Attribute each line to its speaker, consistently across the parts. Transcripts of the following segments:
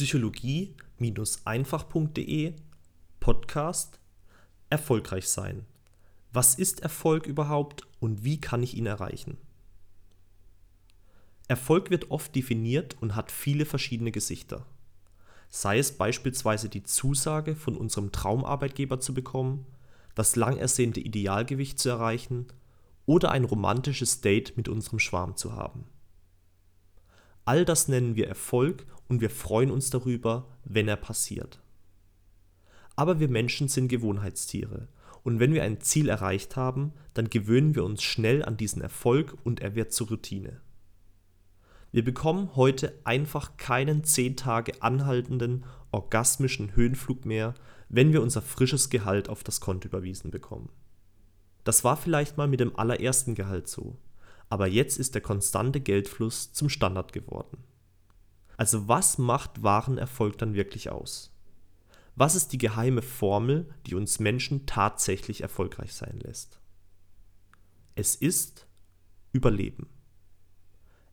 Speaker 1: psychologie-einfach.de Podcast Erfolgreich sein. Was ist Erfolg überhaupt und wie kann ich ihn erreichen? Erfolg wird oft definiert und hat viele verschiedene Gesichter. Sei es beispielsweise die Zusage, von unserem Traumarbeitgeber zu bekommen, das lang ersehnte Idealgewicht zu erreichen oder ein romantisches Date mit unserem Schwarm zu haben. All das nennen wir Erfolg und wir freuen uns darüber, wenn er passiert. Aber wir Menschen sind Gewohnheitstiere und wenn wir ein Ziel erreicht haben, dann gewöhnen wir uns schnell an diesen Erfolg und er wird zur Routine. Wir bekommen heute einfach keinen 10 Tage anhaltenden orgasmischen Höhenflug mehr, wenn wir unser frisches Gehalt auf das Konto überwiesen bekommen. Das war vielleicht mal mit dem allerersten Gehalt so aber jetzt ist der konstante Geldfluss zum Standard geworden. Also was macht wahren Erfolg dann wirklich aus? Was ist die geheime Formel, die uns Menschen tatsächlich erfolgreich sein lässt? Es ist Überleben.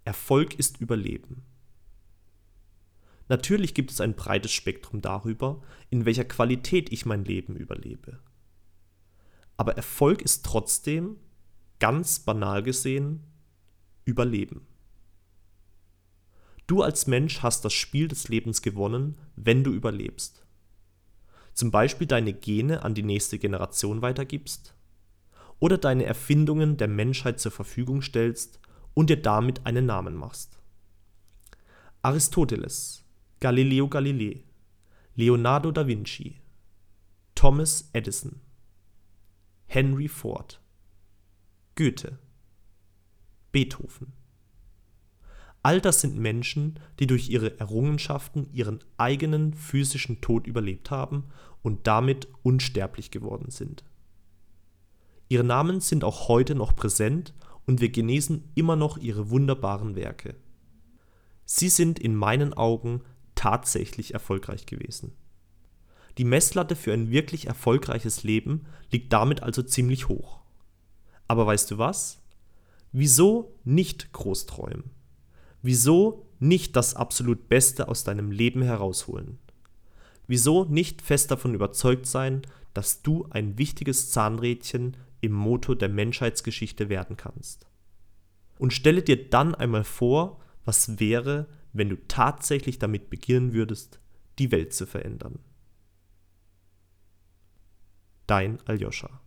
Speaker 1: Erfolg ist Überleben. Natürlich gibt es ein breites Spektrum darüber, in welcher Qualität ich mein Leben überlebe. Aber Erfolg ist trotzdem ganz banal gesehen, Überleben. Du als Mensch hast das Spiel des Lebens gewonnen, wenn du überlebst. Zum Beispiel deine Gene an die nächste Generation weitergibst oder deine Erfindungen der Menschheit zur Verfügung stellst und dir damit einen Namen machst. Aristoteles, Galileo Galilei, Leonardo da Vinci, Thomas Edison, Henry Ford, Goethe, Beethoven. All das sind Menschen, die durch ihre Errungenschaften ihren eigenen physischen Tod überlebt haben und damit unsterblich geworden sind. Ihre Namen sind auch heute noch präsent und wir genießen immer noch ihre wunderbaren Werke. Sie sind in meinen Augen tatsächlich erfolgreich gewesen. Die Messlatte für ein wirklich erfolgreiches Leben liegt damit also ziemlich hoch. Aber weißt du was? Wieso nicht groß träumen? Wieso nicht das absolut Beste aus deinem Leben herausholen? Wieso nicht fest davon überzeugt sein, dass du ein wichtiges Zahnrädchen im Motor der Menschheitsgeschichte werden kannst? Und stelle dir dann einmal vor, was wäre, wenn du tatsächlich damit beginnen würdest, die Welt zu verändern. Dein Aljoscha